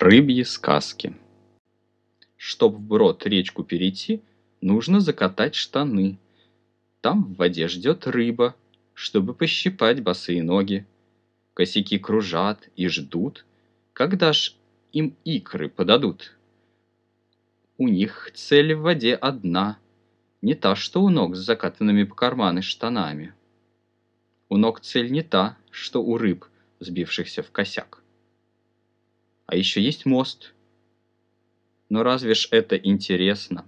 Рыбьи сказки. Чтоб вброд речку перейти, нужно закатать штаны. Там в воде ждет рыба, чтобы пощипать босые ноги. Косяки кружат и ждут, когда ж им икры подадут. У них цель в воде одна, не та, что у ног с закатанными по карманы штанами. У ног цель не та, что у рыб, сбившихся в косяк. А еще есть мост. Но разве ж это интересно?